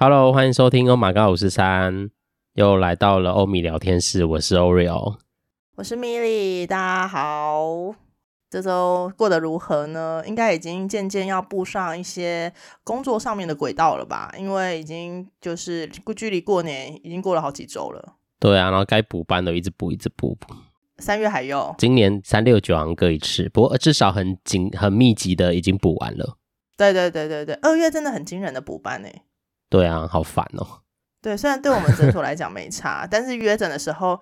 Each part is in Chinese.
Hello，欢迎收听欧玛高五十三，又来到了欧米聊天室，我是 Oreo，我是米莉，大家好，这周过得如何呢？应该已经渐渐要步上一些工作上面的轨道了吧？因为已经就是距离过年已经过了好几周了。对啊，然后该补班的一直补，一直补补。三月还有，今年三六九好像各一次，不过至少很紧、很密集的已经补完了。对对对对对，二月真的很惊人的补班哎。对啊，好烦哦。对，虽然对我们诊所来讲没差，但是约诊的时候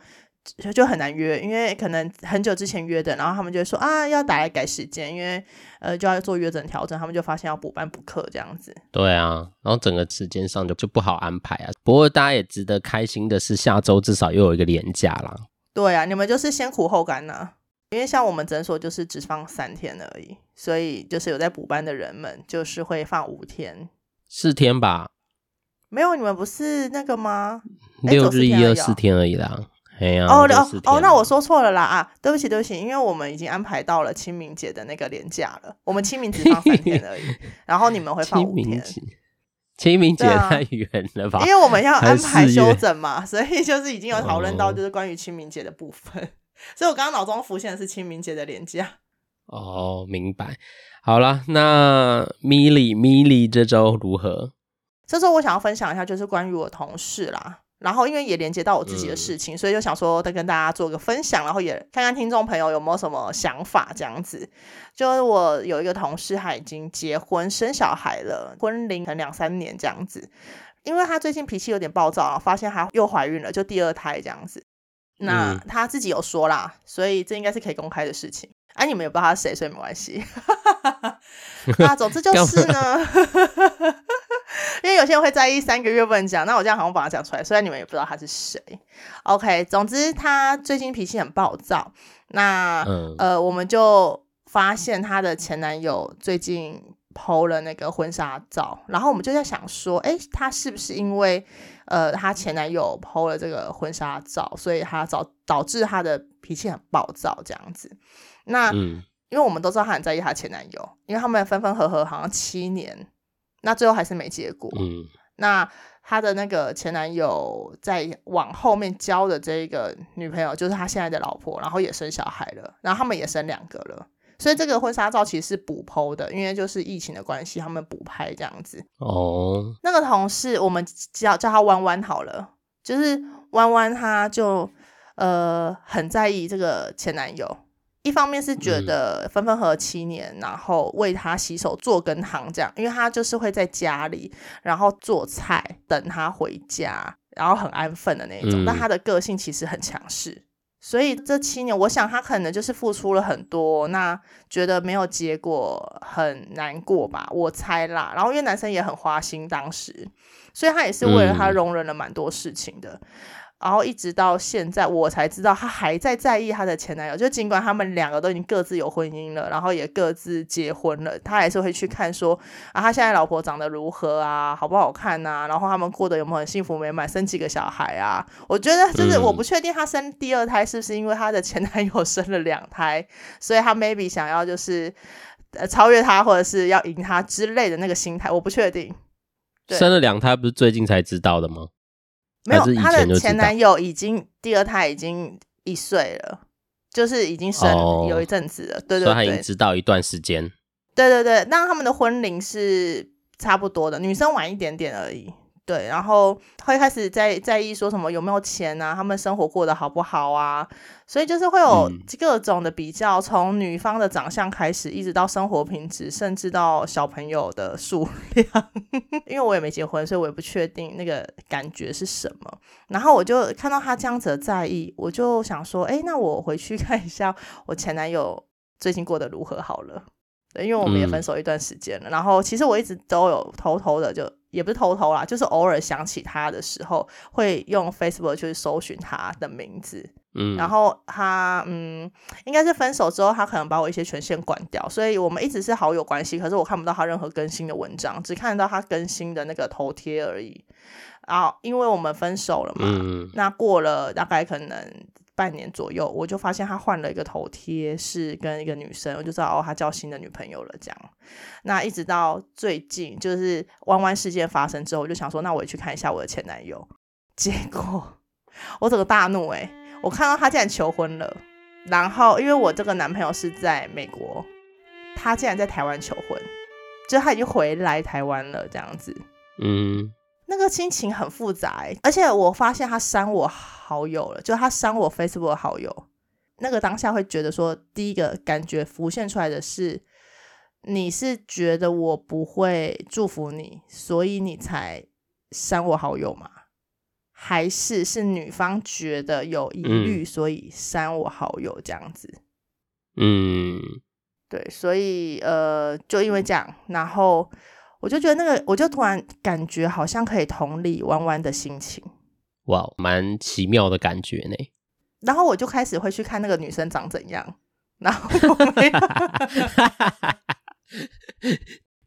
就，就很难约，因为可能很久之前约的，然后他们就会说啊，要打来改时间，因为呃就要做约诊调整，他们就发现要补班补课这样子。对啊，然后整个时间上就就不好安排啊。不过大家也值得开心的是，下周至少又有一个连假啦。对啊，你们就是先苦后甘呐、啊，因为像我们诊所就是只放三天而已，所以就是有在补班的人们就是会放五天，四天吧。没有，你们不是那个吗？六日一二四天而已啦。哎呀，哦哦哦，那我说错了啦啊！对不起对不起，因为我们已经安排到了清明节的那个连假了。我们清明只放三天而已，然后你们会放五天。清明节太远了吧？因为我们要安排休整嘛，所以就是已经有讨论到就是关于清明节的部分。哦、所以我刚刚脑中浮现的是清明节的连假。哦，明白。好了，那米莉米莉这周如何？这时候我想要分享一下，就是关于我同事啦，然后因为也连接到我自己的事情，嗯、所以就想说再跟大家做个分享，然后也看看听众朋友有没有什么想法这样子。就是我有一个同事，他已经结婚生小孩了，婚龄可能两三年这样子，因为他最近脾气有点暴躁，发现她又怀孕了，就第二胎这样子。那他自己有说啦，所以这应该是可以公开的事情。哎、啊，你们也不知道他是谁，所以没关系。那总之就 是呢，因为有些人会在意三个月不能讲，那我这样好像把它讲出来，虽然你们也不知道他是谁。OK，总之他最近脾气很暴躁。那、嗯、呃，我们就发现他的前男友最近 PO 了那个婚纱照，然后我们就在想说，哎，他是不是因为呃，他前男友 PO 了这个婚纱照，所以他导导致他的脾气很暴躁这样子？那，嗯、因为我们都知道她很在意她前男友，因为他们分分合合好像七年，那最后还是没结果。嗯，那她的那个前男友在往后面交的这个女朋友，就是他现在的老婆，然后也生小孩了，然后他们也生两个了，所以这个婚纱照其实是补 PO 的，因为就是疫情的关系，他们补拍这样子。哦，那个同事我们叫叫他弯弯好了，就是弯弯，他就呃很在意这个前男友。一方面是觉得分分合合七年，嗯、然后为他洗手做羹汤这样，因为他就是会在家里，然后做菜等他回家，然后很安分的那一种。嗯、但他的个性其实很强势，所以这七年，我想他可能就是付出了很多，那觉得没有结果很难过吧，我猜啦。然后因为男生也很花心，当时，所以他也是为了他容忍了蛮多事情的。嗯然后一直到现在，我才知道她还在在意她的前男友。就尽管他们两个都已经各自有婚姻了，然后也各自结婚了，她还是会去看说啊，他现在老婆长得如何啊，好不好看啊？然后他们过得有没有很幸福美满，生几个小孩啊？我觉得就是我不确定她生第二胎是不是因为她的前男友生了两胎，所以她 maybe 想要就是呃超越他，或者是要赢他之类的那个心态，我不确定。生了两胎不是最近才知道的吗？没有，她的前男友已经第二胎已经一岁了，就是已经生有一阵子了，哦、对对对，所以他已经知道一段时间。对对对，那他们的婚龄是差不多的，女生晚一点点而已。对，然后会开始在在意说什么有没有钱啊，他们生活过得好不好啊？所以就是会有各种的比较，从女方的长相开始，一直到生活品质，甚至到小朋友的数量。因为我也没结婚，所以我也不确定那个感觉是什么。然后我就看到他这样子的在意，我就想说，哎，那我回去 看一下我前男友最近过得如何好了。因为我们也分手一段时间了，嗯、然后其实我一直都有偷偷的就。也不是偷偷啦，就是偶尔想起他的时候，会用 Facebook 去搜寻他的名字。嗯，然后他嗯，应该是分手之后，他可能把我一些权限关掉，所以我们一直是好友关系。可是我看不到他任何更新的文章，只看得到他更新的那个头贴而已。然后因为我们分手了嘛，嗯、那过了大概可能半年左右，我就发现他换了一个头贴，是跟一个女生，我就知道哦，他交新的女朋友了。这样，那一直到最近，就是弯弯事件发生之后，我就想说，那我也去看一下我的前男友。结果我整个大怒哎、我看到他竟然求婚了，然后因为我这个男朋友是在美国，他竟然在台湾求婚，就他已经回来台湾了，这样子，嗯。那个心情很复杂，欸，而且我发现他删我好友了，就他删我 Facebook 好友，那个当下会觉得说，第一个感觉浮现出来的是，你是觉得我不会祝福你，所以你才删我好友吗？还是是女方觉得有疑虑，所以删我好友这样子？嗯，对，所以呃，就因为这样，然后。我就觉得那个，我就突然感觉好像可以同理弯弯的心情，哇，蛮奇妙的感觉呢。然后我就开始会去看那个女生长怎样，然后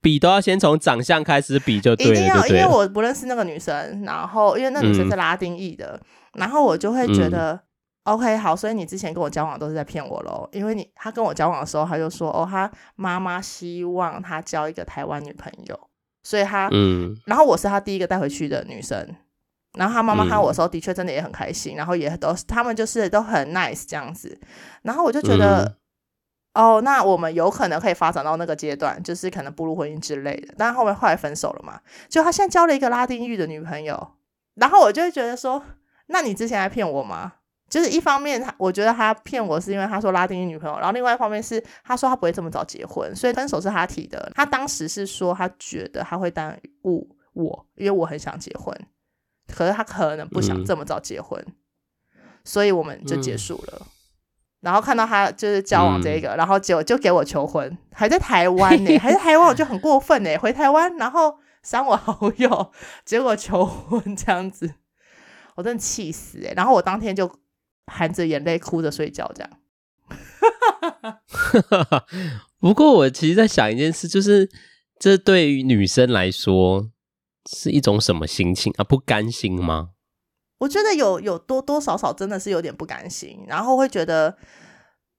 比都要先从长相开始比就对了，一定要，因为我不认识那个女生，然后因为那女生是拉丁裔的，嗯、然后我就会觉得。嗯 OK，好，所以你之前跟我交往都是在骗我喽，因为你他跟我交往的时候，他就说哦，他妈妈希望他交一个台湾女朋友，所以他嗯，然后我是他第一个带回去的女生，然后他妈妈看我的时候，的确真的也很开心，嗯、然后也都他们就是都很 nice 这样子，然后我就觉得、嗯、哦，那我们有可能可以发展到那个阶段，就是可能步入婚姻之类的，但后面后来分手了嘛，就他现在交了一个拉丁裔的女朋友，然后我就会觉得说，那你之前还骗我吗？就是一方面，他我觉得他骗我是因为他说拉丁裔女朋友，然后另外一方面是他说他不会这么早结婚，所以分手是他提的。他当时是说他觉得他会耽误我，因为我很想结婚，可是他可能不想这么早结婚，嗯、所以我们就结束了。嗯、然后看到他就是交往这个，嗯、然后结果就给我求婚，还在台湾呢、欸，还在台湾我就很过分呢、欸，回台湾然后删我好友，结果求婚这样子，我真的气死哎、欸！然后我当天就。含着眼泪哭着睡觉，这样。不过我其实在想一件事，就是这对于女生来说是一种什么心情啊？不甘心吗？我觉得有有多多少少真的是有点不甘心，然后会觉得，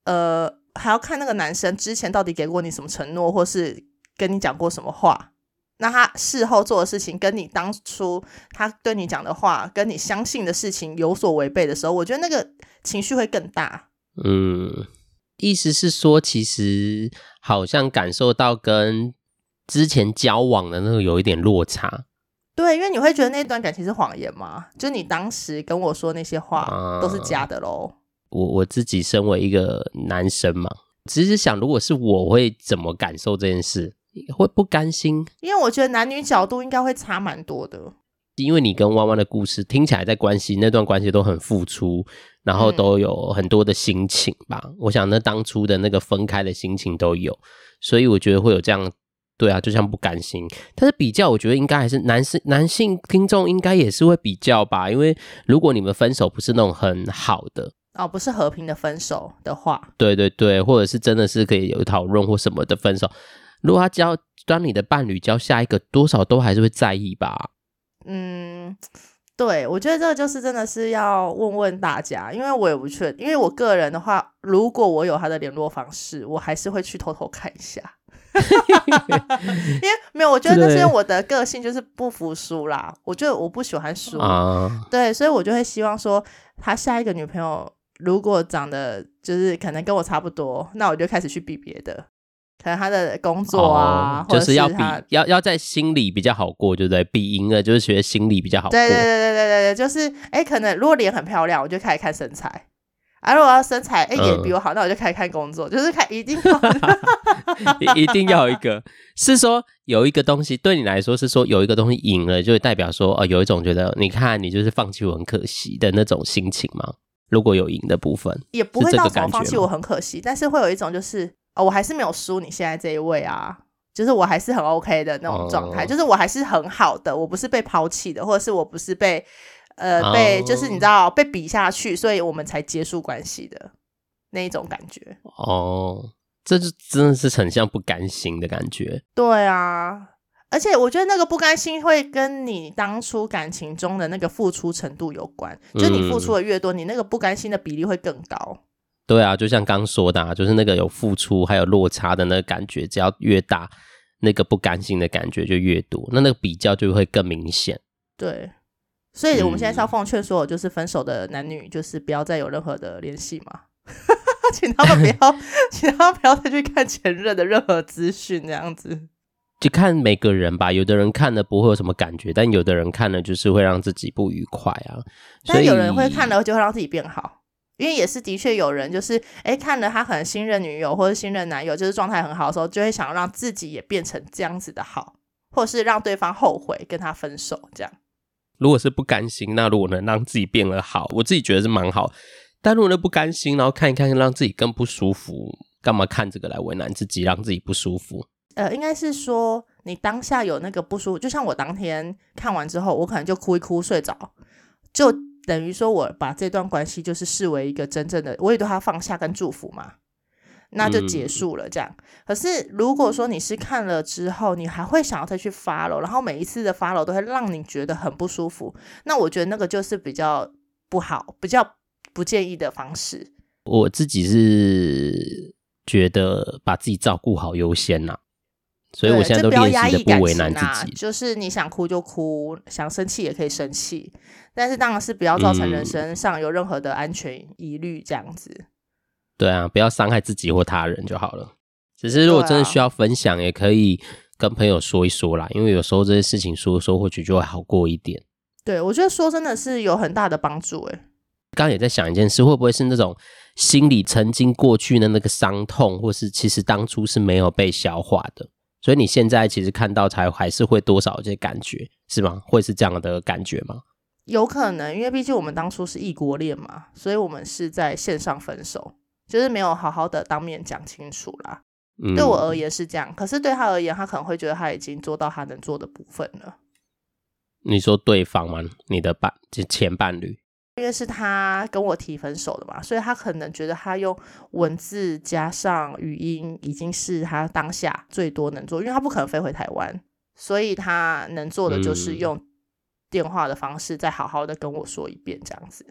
呃，还要看那个男生之前到底给过你什么承诺，或是跟你讲过什么话。那他事后做的事情，跟你当初他对你讲的话，跟你相信的事情有所违背的时候，我觉得那个情绪会更大。嗯，意思是说，其实好像感受到跟之前交往的那个有一点落差。对，因为你会觉得那段感情是谎言吗？就你当时跟我说那些话都是假的喽。啊，我我自己身为一个男生嘛，只是想，如果是我会怎么感受这件事？会不甘心，因为我觉得男女角度应该会差蛮多的。因为你跟弯弯的故事听起来，在关系那段关系都很付出，然后都有很多的心情吧。嗯、我想那当初的那个分开的心情都有，所以我觉得会有这样，对啊，就像不甘心。但是比较，我觉得应该还是男性男性听众应该也是会比较吧，因为如果你们分手不是那种很好的哦，不是和平的分手的话，对对对，或者是真的是可以有讨论或什么的分手。如果他交，当你的伴侣交下一个，多少都还是会在意吧。嗯，对，我觉得这个就是真的是要问问大家，因为我也不确定。因为我个人的话，如果我有他的联络方式，我还是会去偷偷看一下。因为没有，我觉得那是因为我的个性就是不服输啦。我觉得我不喜欢输啊，对，所以我就会希望说，他下一个女朋友如果长得就是可能跟我差不多，那我就开始去比别的。可能他的工作啊，哦、就是要比要要在心里比较好过，对不对？比赢了就是觉得心里比较好过。对对对对对对，就是哎、欸，可能如果脸很漂亮，我就开始看身材；啊，如果要身材哎、欸、也比我好，嗯、那我就开始看工作。就是看一定要 一定要有一个，是说有一个东西对你来说是说有一个东西赢了，就会代表说哦，有一种觉得你看你就是放弃我很可惜的那种心情吗？如果有赢的部分，也不会到什么放弃我很可惜，但是会有一种就是。哦，我还是没有输你现在这一位啊，就是我还是很 OK 的那种状态，哦、就是我还是很好的，我不是被抛弃的，或者是我不是被呃、哦、被就是你知道被比下去，所以我们才结束关系的那一种感觉。哦，这就真的是很像不甘心的感觉。对啊，而且我觉得那个不甘心会跟你当初感情中的那个付出程度有关，就你付出的越多，嗯、你那个不甘心的比例会更高。对啊，就像刚说的，啊，就是那个有付出还有落差的那个感觉，只要越大，那个不甘心的感觉就越多，那那个比较就会更明显。对，所以我们现在是要奉劝所有就是分手的男女，就是不要再有任何的联系嘛，请他们不要，请他们不要再去看前任的任何资讯，这样子。就看每个人吧，有的人看了不会有什么感觉，但有的人看了就是会让自己不愉快啊。但有人会看了就会让自己变好，因为也是的确有人就是哎看了他可能新任女友或者新任男友就是状态很好的时候，就会想要让自己也变成这样子的好，或是让对方后悔跟他分手这样。如果是不甘心，那如果能让自己变得好，我自己觉得是蛮好。但如果不甘心，然后看一看让自己更不舒服，干嘛看这个来为难自己，让自己不舒服？呃，应该是说你当下有那个不舒服，就像我当天看完之后，我可能就哭一哭睡着，就等于说我把这段关系就是视为一个真正的，我也对他放下跟祝福嘛，那就结束了这样。嗯、可是如果说你是看了之后，你还会想要再去 follow，然后每一次的 follow 都会让你觉得很不舒服，那我觉得那个就是比较不好，比较不建议的方式。我自己是觉得把自己照顾好优先呐、啊。所以我现在都练习的不为难自己，就是你想哭就哭，想生气也可以生气，但是当然是不要造成人身上有任何的安全疑虑，这样子、嗯。对啊，不要伤害自己或他人就好了。只是如果真的需要分享，也可以跟朋友说一说啦，因为有时候这些事情说一说，或许就会好过一点。对，我觉得说真的是有很大的帮助。诶，刚刚也在想一件事，会不会是那种心里曾经过去的那个伤痛，或是其实当初是没有被消化的？所以你现在其实看到才还是会多少这些感觉是吗？会是这样的感觉吗？有可能，因为毕竟我们当初是异国恋嘛，所以我们是在线上分手，就是没有好好的当面讲清楚啦。嗯，对我而言是这样，可是对他而言，他可能会觉得他已经做到他能做的部分了。你说对方吗？你的伴，就前伴侣？因为是他跟我提分手的嘛，所以他可能觉得他用文字加上语音已经是他当下最多能做，因为他不可能飞回台湾，所以他能做的就是用电话的方式再好好的跟我说一遍这样子。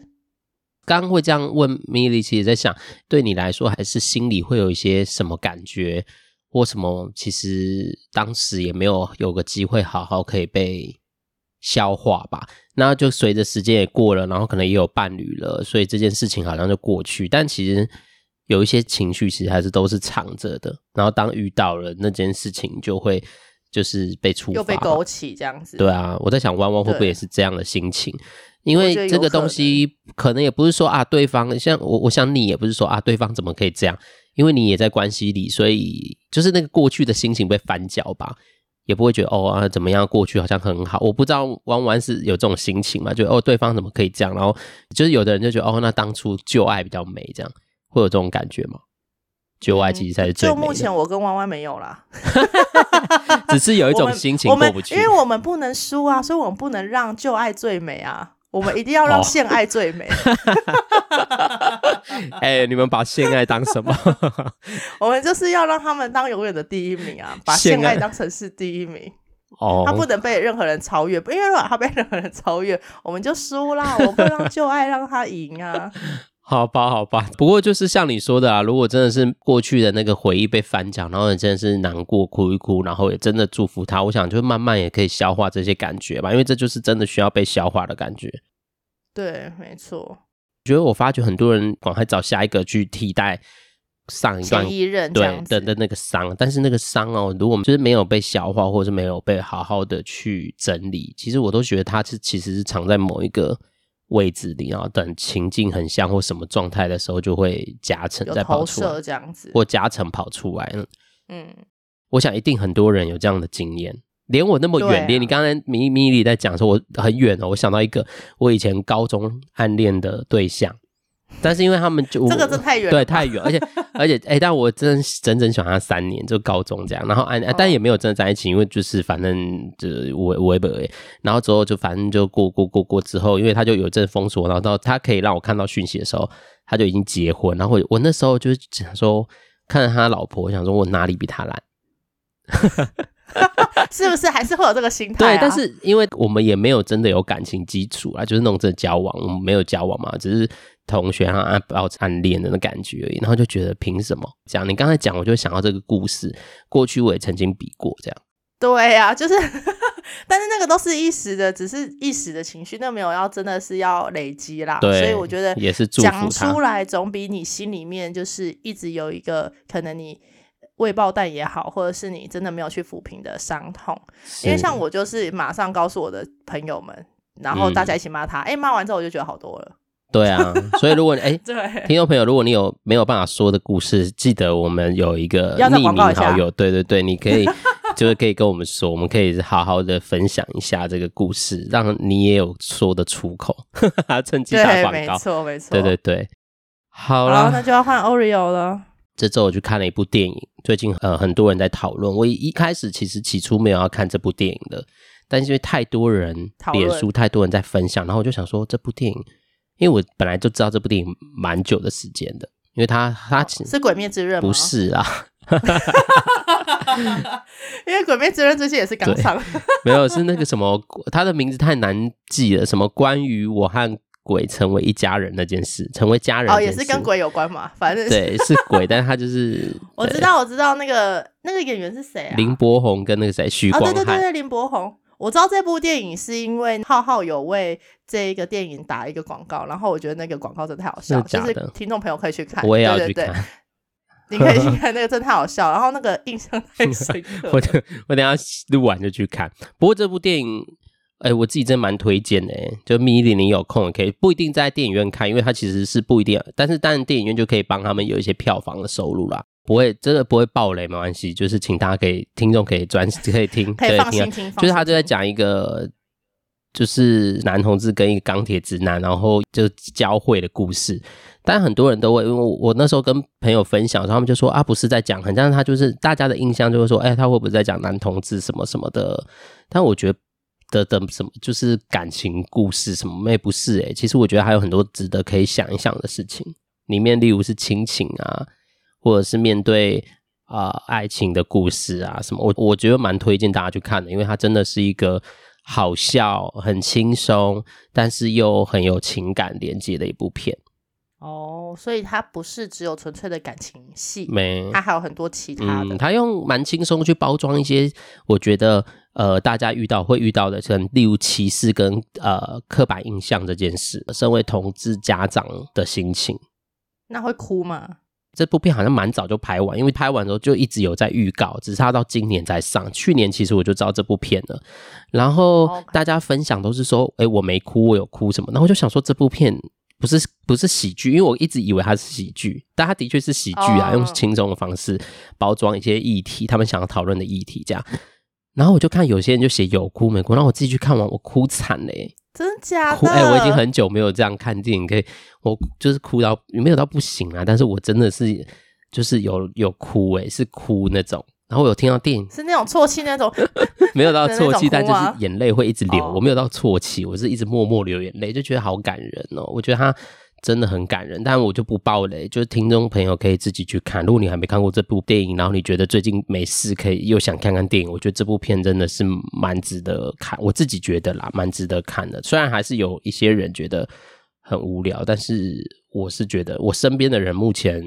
刚会这样问米莉，其实在想，对你来说还是心里会有一些什么感觉，或什么？其实当时也没有有个机会好好可以被。消化吧，那就随着时间也过了，然后可能也有伴侣了，所以这件事情好像就过去。但其实有一些情绪，其实还是都是藏着的。然后当遇到了那件事情，就会就是被触发，又被勾起这样子。对啊，我在想，弯弯会不会也是这样的心情？因为这个东西可能也不是说啊，对方像我，我想你也不是说啊，对方怎么可以这样？因为你也在关系里，所以就是那个过去的心情被翻搅吧。也不会觉得哦啊怎么样，过去好像很好，我不知道弯弯是有这种心情嘛？就哦对方怎么可以这样？然后就是有的人就觉得哦那当初旧爱比较美，这样会有这种感觉吗？旧爱其实才是最美的。就目前我跟弯弯没有啦，只是有一种心情过不去，因为我们不能输啊，所以我们不能让旧爱最美啊。我们一定要让献爱最美。哎、欸，你们把献爱当什么？我们就是要让他们当永远的第一名啊！把献爱当成是第一名。哦，他不能被任何人超越，因为如果他被任何人超越，我们就输啦。我不让旧爱让他赢啊。好吧，好吧，不过就是像你说的啊，如果真的是过去的那个回忆被翻讲，然后你真的是难过哭一哭，然后也真的祝福他，我想就慢慢也可以消化这些感觉吧，因为这就是真的需要被消化的感觉。对，没错。我觉得我发觉很多人赶快找下一个去替代上一段前一任对的的那个伤，但是那个伤哦，如果就是没有被消化，或者是没有被好好的去整理，其实我都觉得它是其实是藏在某一个。位置里，然后等情境很像或什么状态的时候，就会夹层再跑出来，这样子，或夹层跑出来了。嗯，我想一定很多人有这样的经验，连我那么远，啊、连你刚才米米里在讲说我很远哦，我想到一个我以前高中暗恋的对象。但是因为他们就这个是太远，对，太远，而且 而且哎、欸，但我真整整喜欢他三年，就高中这样，然后哎，但也没有真的在一起，因为就是反正就微微博，然后之后就反正就过过过过之后，因为他就有阵封锁，然后到他可以让我看到讯息的时候，他就已经结婚，然后我我那时候就是想说，看着他老婆，我想说我哪里比他烂，是不是还是会有这个心态、啊？对，但是因为我们也没有真的有感情基础啊，就是那种真的交往，我们没有交往嘛，只是同学啊，暗暗恋的那感觉而已。然后就觉得凭什么这样？你刚才讲，我就想到这个故事，过去我也曾经比过这样。对呀、啊，就是，但是那个都是一时的，只是一时的情绪，那没有要真的是要累积啦。对，所以我觉得也是讲出来总比你心里面就是一直有一个可能你未爆弹也好，或者是你真的没有去抚平的伤痛。因为像我就是马上告诉我的朋友们，然后大家一起骂他，哎、嗯，骂完之后我就觉得好多了。对啊，所以如果你哎，对，听众朋友，如果你有没有办法说的故事，记得我们有一个 匿名好友，对对对，你可以。就是可以跟我们说，我们可以好好的分享一下这个故事，让你也有说的出口，趁机打广告。没错，没错。对对对，好了，那就要换 Oreo 了。这周我去看了一部电影，最近呃很多人在讨论。我一开始其实起初没有要看这部电影的，但是因为太多人脸书太多人在分享，然后我就想说这部电影，因为我本来就知道这部电影蛮久的时间的，因为它它其实、哦、是《鬼灭之刃》吗？不是啊。因为《鬼灭之刃》最近也是刚上，没有是那个什么，他的名字太难记了。什么关于我和鬼成为一家人那件事，成为家人哦，也是跟鬼有关嘛。反正对，是鬼，但是他就是我知道，我知道那个那个演员是谁啊？林柏宏跟那个谁许光汉，对对对对，林柏宏。我知道这部电影是因为浩浩有为这一个电影打一个广告，然后我觉得那个广告真的太好笑，就是听众朋友可以去看，我也要去看。对对对你可以去 看那个，真的太好笑，然后那个印象太深刻。我等我等下录完就去看。不过这部电影，哎、欸，我自己真蛮推荐的。就米粒，你有空也可以，不一定在电影院看，因为它其实是不一定。但是当然，电影院就可以帮他们有一些票房的收入啦，不会真的不会爆雷，没关系。就是请大家可以听众可以专 可以听，可以放心听，听。就是他就在讲一个，就是男同志跟一个钢铁直男，然后就交汇的故事。但很多人都会，因为我那时候跟朋友分享，他们就说啊，不是在讲，很像他就是大家的印象就会说，哎，他会不会在讲男同志什么什么的？但我觉得的的什么就是感情故事什么，也不是诶，其实我觉得还有很多值得可以想一想的事情，里面例如是亲情啊，或者是面对啊、呃、爱情的故事啊什么，我我觉得蛮推荐大家去看的，因为它真的是一个好笑、很轻松，但是又很有情感连接的一部片。哦，所以它不是只有纯粹的感情戏，没，它还有很多其他的。嗯，他用蛮轻松去包装一些，我觉得呃，大家遇到会遇到的，像例如歧视跟呃刻板印象这件事。身为同志家长的心情，那会哭吗？这部片好像蛮早就拍完，因为拍完之后就一直有在预告，只是他到今年才上。去年其实我就知道这部片了，然后大家分享都是说，哎，我没哭，我有哭什么？然后我就想说这部片。不是不是喜剧，因为我一直以为它是喜剧，但它的确是喜剧啊，oh. 用轻松的方式包装一些议题，他们想要讨论的议题这样。然后我就看有些人就写有哭没哭，然后我自己去看完，我哭惨嘞，真假的？哎、欸，我已经很久没有这样看电影，可以我就是哭到没有到不行啊，但是我真的是就是有有哭哎，是哭那种。然后我有听到电影是那种啜泣那种，没有到 啜泣，但就是眼泪会一直流。我没有到啜泣，我是一直默默流眼泪，就觉得好感人哦。我觉得他真的很感人，但我就不爆雷，就是听众朋友可以自己去看。如果你还没看过这部电影，然后你觉得最近没事可以又想看看电影，我觉得这部片真的是蛮值得看。我自己觉得啦，蛮值得看的。虽然还是有一些人觉得很无聊，但是我是觉得我身边的人目前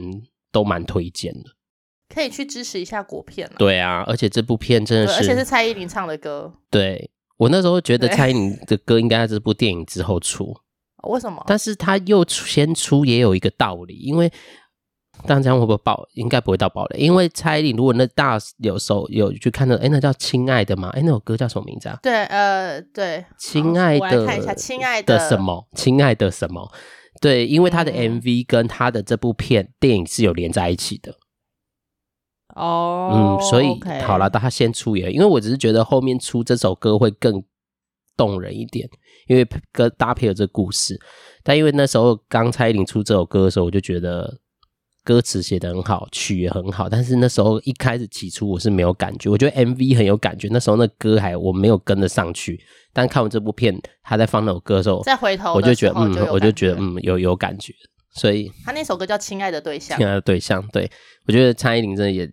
都蛮推荐的。可以去支持一下国片了。对啊，而且这部片真的是，而且是蔡依林唱的歌。对，我那时候觉得蔡依林的歌应该在这部电影之后出。为什么？但是他又先出也有一个道理，因为当然这样会不会爆？应该不会到爆雷，因为蔡依林如果那大有时候有去看那个，哎，那叫《亲爱的》吗？哎，那首歌叫什么名字啊？对，呃，对，亲爱的，我来看一下，亲爱的什么？亲爱的什么？对，因为他的 MV 跟他的这部片电影是有连在一起的。哦、oh，嗯，所以.好了，他先出也，因为我只是觉得后面出这首歌会更动人一点，因为歌搭配了这个故事。但因为那时候刚蔡依林出这首歌的时候，我就觉得歌词写得很好，曲也很好，但是那时候一开始起初我是没有感觉，我觉得 MV 很有感觉，那时候那歌还我没有跟得上去。但看完这部片，他在放那首歌的时候，再回头，我就觉得嗯，我就觉得嗯，有有感觉。所以他那首歌叫《亲爱的对象》，亲爱的对象，对，我觉得蔡依林真的也。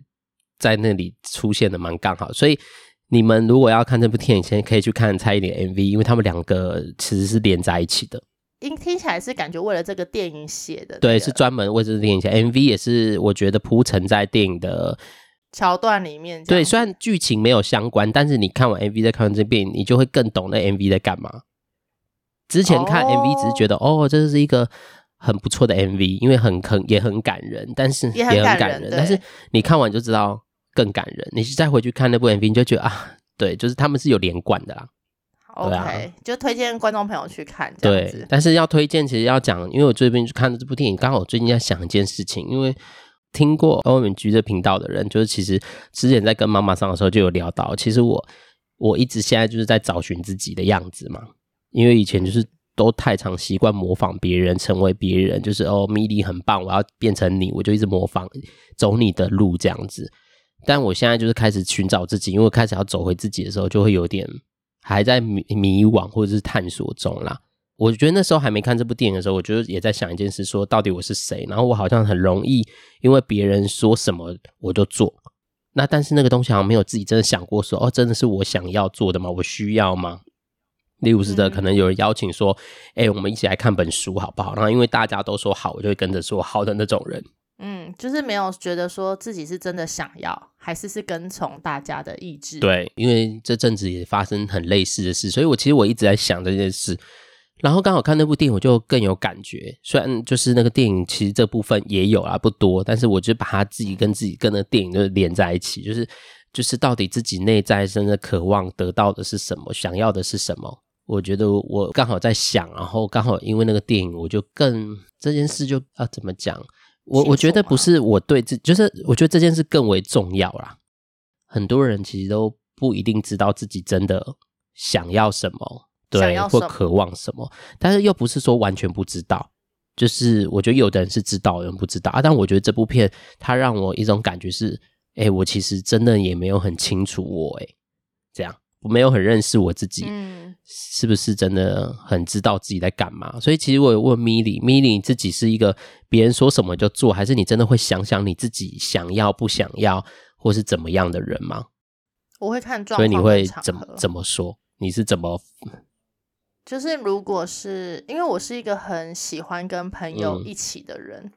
在那里出现的蛮刚好，所以你们如果要看这部电影，先可以去看蔡依林 MV，因为他们两个其实是连在一起的。听听起来是感觉为了这个电影写的，对，是专门为这个电影写。MV 也是我觉得铺陈在电影的桥段里面。对，虽然剧情没有相关，但是你看完 MV 再看完这部电影，你就会更懂那 MV 在干嘛。之前看 MV 只是觉得哦，哦，这是一个很不错的 MV，因为很很也很感人，但是也很感人。但是你看完就知道更感人。你再回去看那部 MV，你就觉得啊，对，就是他们是有连贯的啦。OK，、啊、就推荐观众朋友去看。对，但是要推荐，其实要讲，因为我最近去看的这部电影，刚好我最近在想一件事情，因为听过欧美剧这频道的人，就是其实之前在跟妈妈上的时候就有聊到，其实我我一直现在就是在找寻自己的样子嘛，因为以前就是都太常习惯模仿别人，成为别人，就是哦，米莉很棒，我要变成你，我就一直模仿，走你的路这样子。但我现在就是开始寻找自己，因为我开始要走回自己的时候，就会有点。还在迷迷惘或者是探索中啦。我觉得那时候还没看这部电影的时候，我觉得也在想一件事：说到底我是谁？然后我好像很容易因为别人说什么我就做。那但是那个东西好像没有自己真的想过说，说哦，真的是我想要做的吗？我需要吗？例如是的，可能有人邀请说，哎、我们一起来看本书好不好？然后因为大家都说好，我就会跟着说好的那种人。嗯，就是没有觉得说自己是真的想要，还是是跟从大家的意志。对，因为这阵子也发生很类似的事，所以我其实我一直在想这件事。然后刚好看那部电影，我就更有感觉。虽然就是那个电影其实这部分也有啊，不多，但是我就把它自己跟自己跟那个电影就连在一起，就是就是到底自己内在真的渴望得到的是什么，想要的是什么。我觉得我刚好在想，然后刚好因为那个电影，我就更这件事就啊怎么讲？我我觉得不是我对自，就是我觉得这件事更为重要啦。很多人其实都不一定知道自己真的想要什么，对，或渴望什么，但是又不是说完全不知道。就是我觉得有的人是知道，有人不知道啊。但我觉得这部片它让我一种感觉是，哎，我其实真的也没有很清楚我，哎，这样。我没有很认识我自己，是不是真的很知道自己在干嘛？所以其实我有问米莉，米莉你自己是一个别人说什么就做，还是你真的会想想你自己想要不想要，或是怎么样的人吗？我会看状况，所以你会怎么怎么说？你是怎么？就是如果是因为我是一个很喜欢跟朋友一起的人，嗯，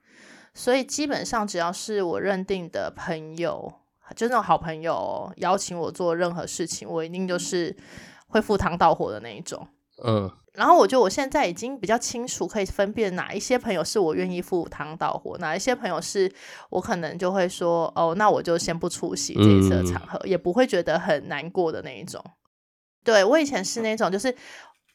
所以基本上只要是我认定的朋友。就那种好朋友哦，邀请我做任何事情，我一定就是会赴汤蹈火的那一种。嗯，然后我觉得我现在已经比较清楚，可以分辨哪一些朋友是我愿意赴汤蹈火，哪一些朋友是我可能就会说哦，那我就先不出席这一次的场合，嗯，也不会觉得很难过的那一种。对，我以前是那种，就是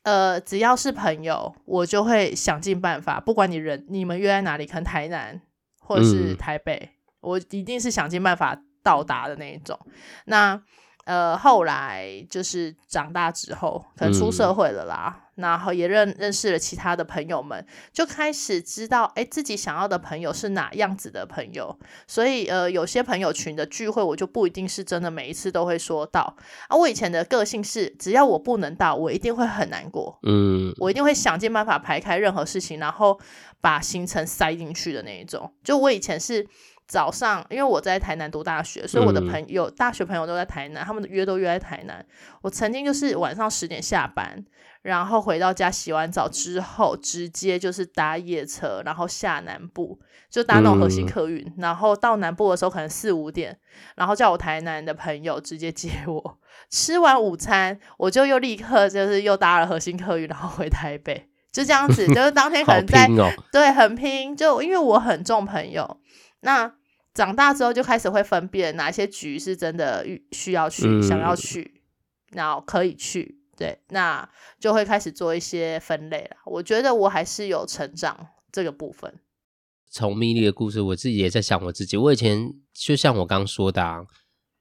呃，只要是朋友，我就会想尽办法，不管你人你们约在哪里，可能台南或者是台北，嗯，我一定是想尽办法。到达的那一种，那呃后来就是长大之后，可能出社会了啦，嗯、然后也认认识了其他的朋友们，就开始知道哎自己想要的朋友是哪样子的朋友，所以呃有些朋友群的聚会，我就不一定是真的每一次都会说到啊。我以前的个性是，只要我不能到，我一定会很难过，嗯，我一定会想尽办法排开任何事情，然后把行程塞进去的那一种。就我以前是。早上，因为我在台南读大学，所以我的朋友、嗯、大学朋友都在台南，他们的约都约在台南。我曾经就是晚上十点下班，然后回到家洗完澡之后，直接就是搭夜车，然后下南部，就搭那种核心客运、嗯，然后到南部的时候可能四五点，然后叫我台南的朋友直接接我。吃完午餐，我就又立刻就是又搭了核心客运，然后回台北，就这样子，就是当天可能在、哦、对很拼，就因为我很重朋友，那。长大之后就开始会分辨哪些局是真的需要去、嗯、想要去，然后可以去，对，那就会开始做一些分类了。我觉得我还是有成长这个部分。从米莉的故事，我自己也在想我自己。我以前就像我刚说的、啊，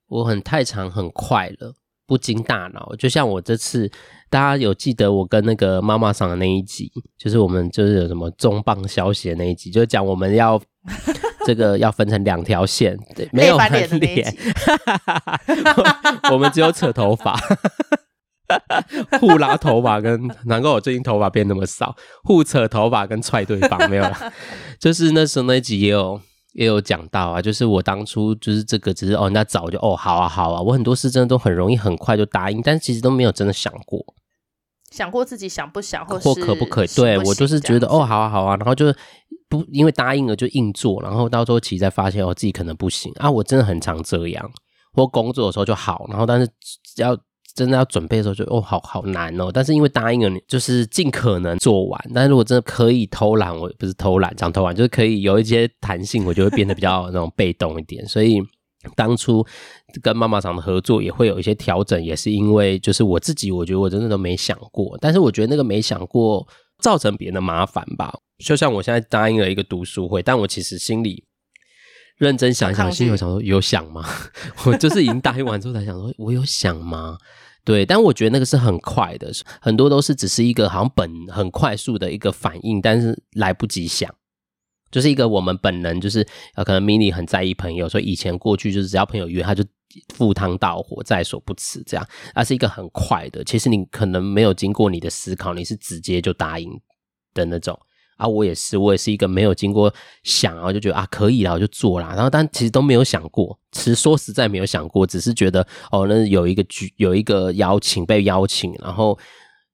我很太长很快乐，不经大脑。就像我这次，大家有记得我跟那个妈妈桑的那一集，就是我们就是有什么重磅消息的那一集，就讲我们要。这个要分成两条线，对，没有翻脸，我们只有扯头发，互拉头发跟，难怪我最近头发变那么少，互扯头发跟踹对方没有啦，就是那时候那一集也有也有讲到啊，就是我当初就是这个，只是哦，那早就哦，好啊，好啊，我很多事真的都很容易很快就答应，但其实都没有真的想过，想过自己想不想或或可不可以？对，我就是觉得哦，好啊，好啊，然后就不因为答应了就硬做，然后到时候其实才发现哦，自己可能不行啊，我真的很常这样，或工作的时候就好，然后但是只要。真的要准备的时候就，就哦，好好难哦。但是因为答应了你，就是尽可能做完。但是如果真的可以偷懒，我不是偷懒，讲偷懒，就是可以有一些弹性，我就会变得比较 那种被动一点。所以当初跟妈妈厂的合作也会有一些调整，也是因为就是我自己，我觉得我真的都没想过。但是我觉得那个没想过造成别人的麻烦吧。就像我现在答应了一个读书会，但我其实心里认真想想，心里想说有想吗？我就是已经答应完之后才想说，我有想吗？对，但我觉得那个是很快的，很多都是只是一个好像本很快速的一个反应，但是来不及想，就是一个我们本能就是呃，可能 mini 很在意朋友，所以以前过去就是只要朋友约他就赴汤蹈火，在所不辞这样，而是一个很快的，其实你可能没有经过你的思考，你是直接就答应的那种。啊，我也是，我也是一个没有经过想，然后就觉得啊可以啦，我就做啦。然后但其实都没有想过，其实说实在没有想过，只是觉得哦，那有一个局，有一个邀请被邀请，然后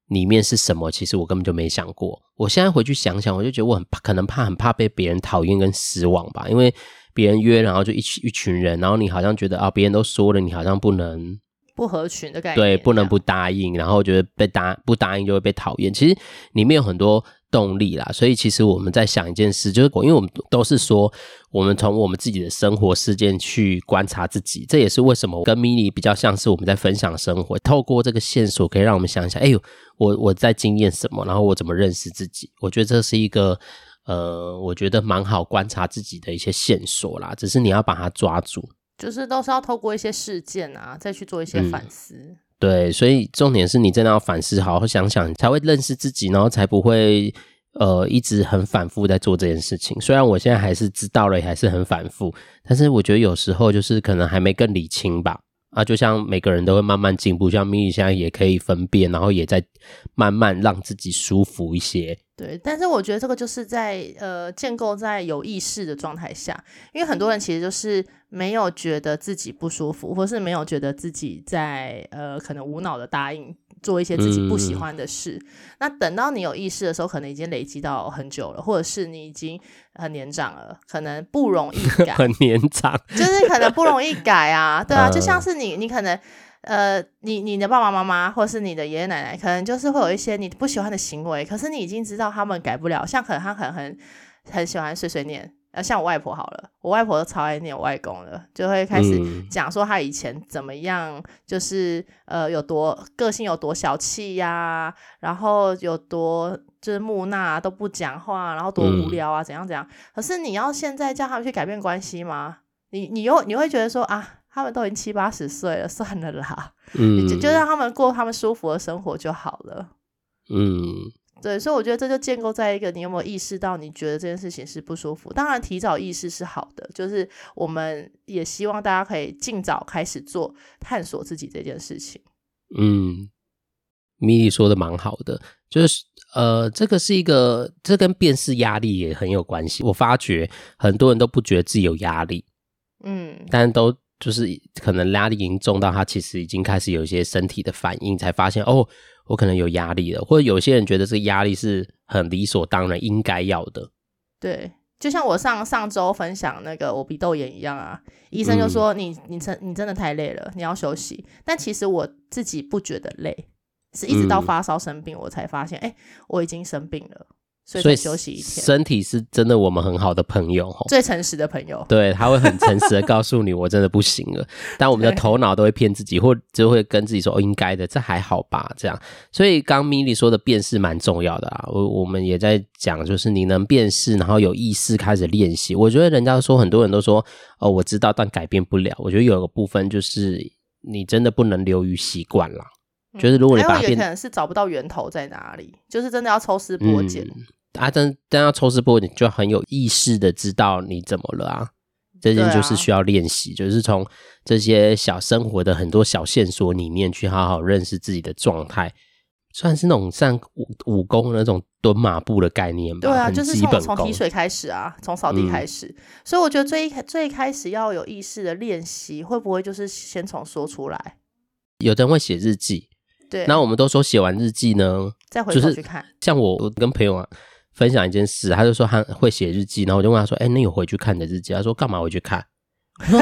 里面是什么，其实我根本就没想过。我现在回去想想，我就觉得我很怕，可能怕很怕被别人讨厌跟失望吧，因为别人约，然后就一群一群人，然后你好像觉得啊，别人都说了，你好像不能不合群的感觉，对，不能不答应，然后觉得被答不答应就会被讨厌。其实里面有很多。动力啦，所以其实我们在想一件事，就是因为我们都是说，我们从我们自己的生活事件去观察自己，这也是为什么跟 mini 比较像是我们在分享生活，透过这个线索可以让我们想一下，哎呦，我我在经验什么，然后我怎么认识自己？我觉得这是一个呃，我觉得蛮好观察自己的一些线索啦，只是你要把它抓住，就是都是要透过一些事件啊，再去做一些反思。对，所以重点是你真的要反思，好好想想，才会认识自己，然后才不会呃一直很反复在做这件事情。虽然我现在还是知道了，还是很反复，但是我觉得有时候就是可能还没更理清吧。啊，就像每个人都会慢慢进步，像咪咪现在也可以分辨，然后也在慢慢让自己舒服一些。对，但是我觉得这个就是在呃建构在有意识的状态下，因为很多人其实就是没有觉得自己不舒服，或是没有觉得自己在呃可能无脑的答应做一些自己不喜欢的事。嗯、那等到你有意识的时候，可能已经累积到很久了，或者是你已经很年长了，可能不容易 改。很年长，就是可能不容易改啊，对啊，就像是你，你可能。呃，你你的爸爸妈妈或是你的爷爷奶奶，可能就是会有一些你不喜欢的行为，可是你已经知道他们改不了。像可能他可能很很喜欢碎碎念，呃，像我外婆好了，我外婆都超爱念我外公的，就会开始讲说他以前怎么样，就是呃有多个性有多小气呀、啊，然后有多就是木讷都不讲话，然后多无聊啊，怎样怎样。可是你要现在叫他们去改变关系吗？你你又你会觉得说啊？他们都已经七八十岁了，算了啦，嗯，就就让他们过他们舒服的生活就好了，嗯，对，所以我觉得这就建构在一个你有没有意识到，你觉得这件事情是不舒服。当然，提早意识是好的，就是我们也希望大家可以尽早开始做探索自己这件事情。嗯，mini 说的蛮好的，就是呃，这个是一个，这跟辨识压力也很有关系。我发觉很多人都不觉得自己有压力，嗯，但都。就是可能压力已经重到他其实已经开始有一些身体的反应，才发现哦，我可能有压力了。或者有些人觉得这个压力是很理所当然应该要的。对，就像我上上周分享那个我鼻窦炎一样啊，医生就说你你真你真的太累了，你要休息。但其实我自己不觉得累，是一直到发烧生病我才发现，哎、嗯，我已经生病了。所以休息一天，身体是真的我们很好的朋友，最诚实的朋友。对，他会很诚实的告诉你，我真的不行了。但我们的头脑都会骗自己，或就会跟自己说，哦，应该的，这还好吧，这样。所以刚 mini 说的辨识蛮重要的啊。我我们也在讲，就是你能辨识，然后有意识开始练习。我觉得人家说很多人都说，哦，我知道，但改变不了。我觉得有个部分就是你真的不能流于习惯了。就是如果你把也可能是找不到源头在哪里，就是真的要抽丝剥茧。嗯啊，真真要抽丝剥茧，就很有意识的知道你怎么了啊。这件就是需要练习，啊、就是从这些小生活的很多小线索里面去好好认识自己的状态。算是那种像武武功那种蹲马步的概念吧。对啊，就是从从提水开始啊，从扫地开始。嗯、所以我觉得最最开始要有意识的练习，会不会就是先从说出来？有的人会写日记，对。那我们都说写完日记呢，再回头去看。就是、像我，我跟朋友啊分享一件事，他就说他会写日记，然后我就问他说：“哎、欸，那有回去看你的日记？”他说：“干嘛回去看？”我说：“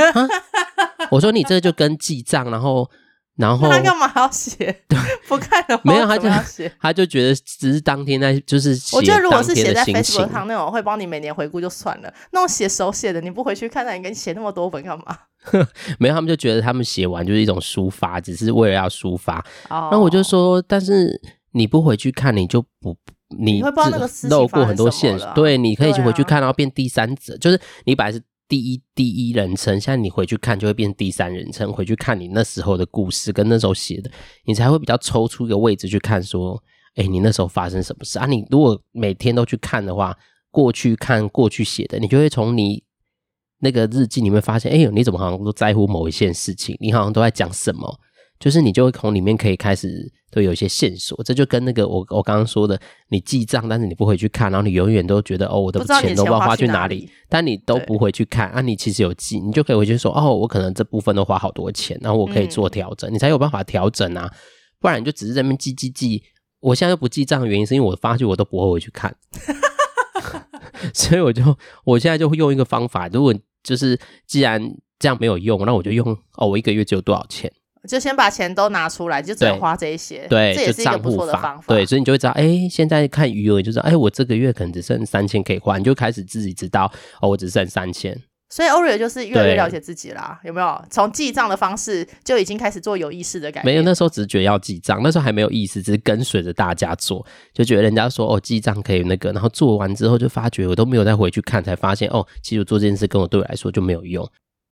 我说你这就跟记账，然后。”然后他干嘛要写？对，不看的话没有，他就 他就觉得只是当天在就是写。我觉得如果是写在 Facebook 上那种会帮你每年回顾就算了，那种写手写的你不回去看，那你跟你写那么多本干嘛？没有，他们就觉得他们写完就是一种抒发，只是为了要抒发。哦，那我就说，但是你不回去看，你就不你，你会不知道那个漏过很多线索。对，你可以去回去看，然后变第三者，就是你本来是。第一第一人称，现在你回去看就会变第三人称，回去看你那时候的故事跟那时候写的，你才会比较抽出一个位置去看，说，哎、你那时候发生什么事啊？你如果每天都去看的话，过去看过去写的，你就会从你那个日记里面发现，哎、呦，你怎么好像都在乎某一件事情？你好像都在讲什么？就是你就会从里面可以开始都有一些线索，这就跟那个我我刚刚说的，你记账，但是你不回去看，然后你永远都觉得哦，我的钱都不知道花去哪里，但你都不回去看啊，你其实有记，你就可以回去说哦，我可能这部分都花好多钱，然后我可以做调整，嗯、你才有办法调整啊，不然你就只是在那边记记记。我现在又不记账的原因是因为我发觉我都不会回去看，所以我就我现在就会用一个方法，如果就是既然这样没有用，那我就用哦，我一个月只有多少钱。就先把钱都拿出来，就只能花这一些。对，这也是一个不错的方法。对，所以你就会知道，哎、欸，现在看余额，就知道，哎、欸，我这个月可能只剩三千可以花，你就开始自己知道，哦，我只剩三千。所以 Oreo 就是越来越了解自己啦，有没有？从记账的方式就已经开始做有意识的改变。没有，那时候只是觉得要记账，那时候还没有意识，只是跟随着大家做，就觉得人家说哦，记账可以那个，然后做完之后就发觉我都没有再回去看，才发现哦，其实我做这件事跟我对我来说就没有用。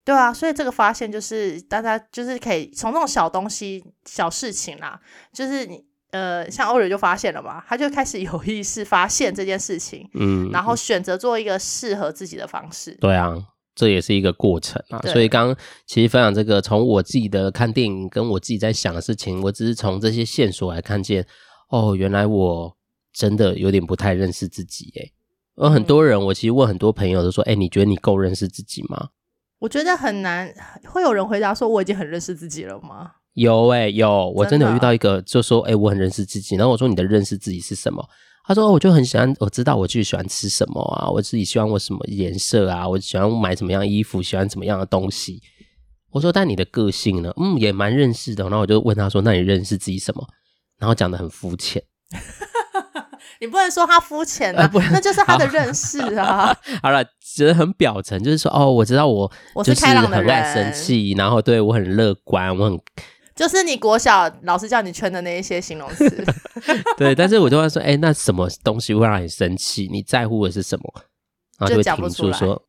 对啊，所以这个发现就是大家就是可以从这种小东西、小事情啦，就是你呃，像欧瑞就发现了嘛，他就开始有意识发现这件事情，嗯，然后选择做一个适合自己的方式。对啊，这也是一个过程啊。所以刚刚其实分享这个，从我自己的看电影跟我自己在想的事情，我只是从这些线索来看见，哦，原来我真的有点不太认识自己诶。而很多人，我其实问很多朋友都说，哎，你觉得你够认识自己吗？我觉得很难，会有人回答说我已经很认识自己了吗？有诶、欸、有，我真的有遇到一个，就说哎、欸、我很认识自己。然后我说你的认识自己是什么？他说我就很喜欢，我知道我自己喜欢吃什么啊，我自己喜欢我什么颜色啊，我喜欢买什么样的衣服，喜欢什么样的东西。我说但你的个性呢？嗯，也蛮认识的。然后我就问他说，那你认识自己什么？然后讲的很肤浅。你不能说他肤浅啊，不，那就是他的认识啊。好了，只是很表层，就是说哦，我知道我我是开朗的很爱生气，然后对我很乐观，我很就是你国小老师叫你圈的那一些形容词。对，但是我就会说，哎、欸，那什么东西会让你生气？你在乎的是什么？然后就讲不出说。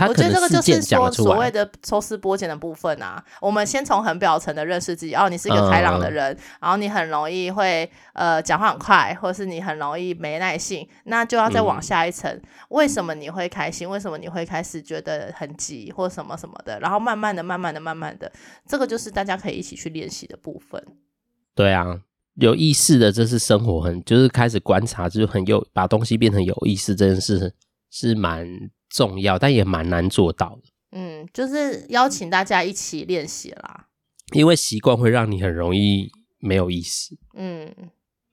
我觉得这个就是说所谓的抽丝剥茧的部分啊。我们先从很表层的认识自己，哦，你是一个开朗的人，嗯、然后你很容易会呃讲话很快，或者是你很容易没耐性，那就要再往下一层。嗯、为什么你会开心？为什么你会开始觉得很急或什么什么的？然后慢慢的、慢慢的、慢慢的，这个就是大家可以一起去练习的部分。对啊，有意识的，这是生活很就是开始观察，就是很有把东西变成有意识这件事是蛮。重要，但也蛮难做到的。嗯，就是邀请大家一起练习啦。因为习惯会让你很容易没有意思。嗯，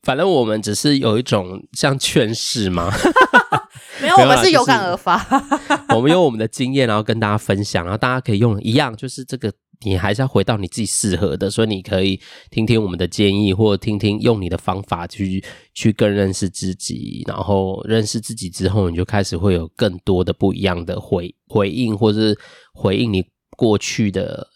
反正我们只是有一种像劝世嘛？没有，我们是有感而发。我们用我们的经验，然后跟大家分享，然后大家可以用一样，就是这个。你还是要回到你自己适合的，所以你可以听听我们的建议，或者听听用你的方法去去更认识自己。然后认识自己之后，你就开始会有更多的不一样的回回应，或是回应你过去的，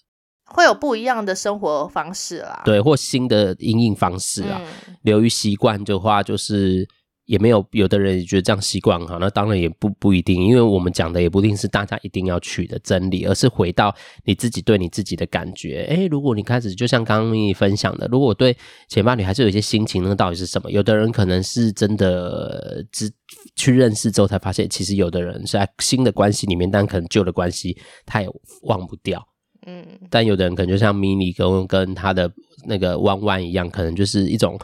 会有不一样的生活方式啦。对，或新的应应方式啊。流于习惯的话，就是。也没有，有的人也觉得这样习惯很好，那当然也不不一定，因为我们讲的也不一定是大家一定要去的真理，而是回到你自己对你自己的感觉。诶，如果你开始就像刚刚你分享的，如果对前伴侣还是有一些心情，那个到底是什么？有的人可能是真的只去认识之后才发现，其实有的人是在新的关系里面，但可能旧的关系他也忘不掉。嗯，但有的人可能就像 Mini 跟跟他的那个弯弯一样，可能就是一种。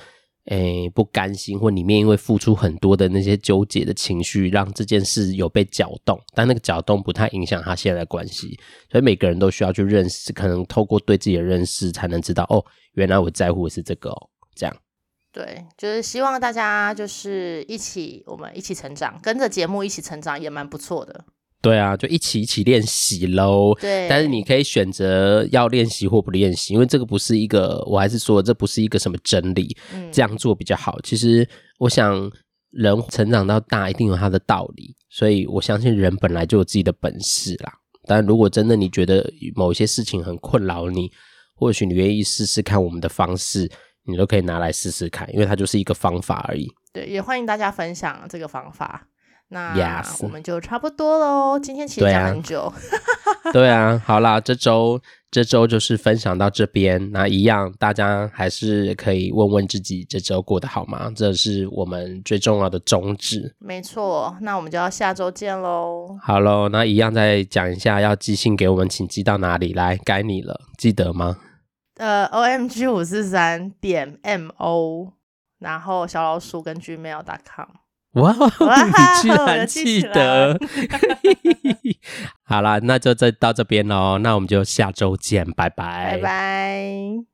诶不甘心，或里面因为付出很多的那些纠结的情绪，让这件事有被搅动，但那个搅动不太影响他现在的关系。所以每个人都需要去认识，可能透过对自己的认识，才能知道哦，原来我在乎的是这个哦，这样。对，就是希望大家就是一起，我们一起成长，跟着节目一起成长也蛮不错的。对啊，就一起一起练习喽。对，但是你可以选择要练习或不练习，因为这个不是一个，我还是说这不是一个什么真理。嗯，这样做比较好。其实我想，人成长到大一定有他的道理，所以我相信人本来就有自己的本事啦。但如果真的你觉得某些事情很困扰你，或许你愿意试试看我们的方式，你都可以拿来试试看，因为它就是一个方法而已。对，也欢迎大家分享这个方法。那我们就差不多喽。今天其实讲很久。对啊，对啊，好啦，这周这周就是分享到这边。那一样，大家还是可以问问自己，这周过得好吗？这是我们最重要的宗旨。没错，那我们就要下周见喽。好喽，那一样再讲一下，要寄信给我们，请寄到哪里来？该你了，记得吗？呃，O M G 五四三点 M O，然后小老鼠跟 Gmail.com。哇，你居然记得！好啦，那就再到这边喽，那我们就下周见，拜拜，拜拜。